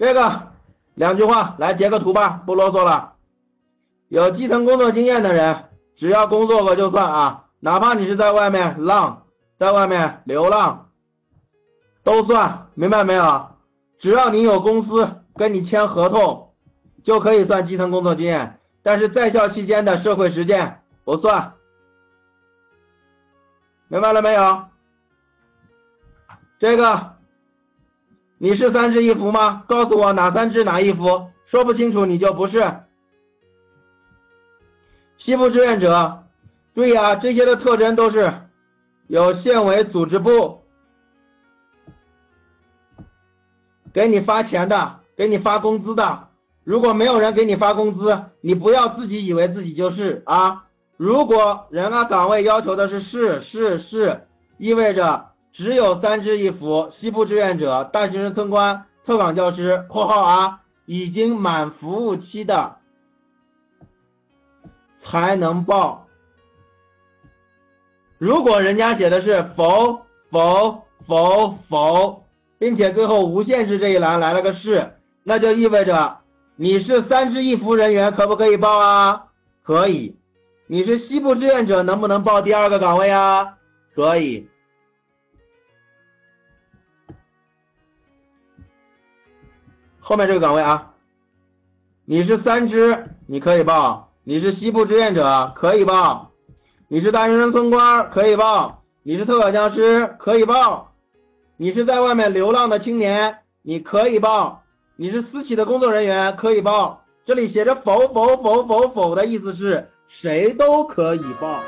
这个两句话来截个图吧，不啰嗦了。有基层工作经验的人，只要工作过就算啊，哪怕你是在外面浪，在外面流浪，都算，明白没有？只要你有公司跟你签合同，就可以算基层工作经验。但是在校期间的社会实践不算，明白了没有？这个。你是三只一扶吗？告诉我哪三只哪一扶？说不清楚你就不是。西部志愿者，注意啊，这些的特征都是有县委组织部给你发钱的，给你发工资的。如果没有人给你发工资，你不要自己以为自己就是啊。如果人啊岗位要求的是是是是，意味着。只有三支一扶，西部志愿者、大学生村官、特岗教师（括号啊）已经满服务期的才能报。如果人家写的是否否否否，并且最后无限制这一栏来了个是，那就意味着你是三支一扶人员，可不可以报啊？可以。你是西部志愿者，能不能报第二个岗位啊？可以。后面这个岗位啊，你是三支，你可以报；你是西部志愿者，可以报；你是大学生村官，可以报；你是特岗教师，可以报；你是在外面流浪的青年，你可以报；你是私企的工作人员，可以报。这里写着否否否否否的意思是谁都可以报。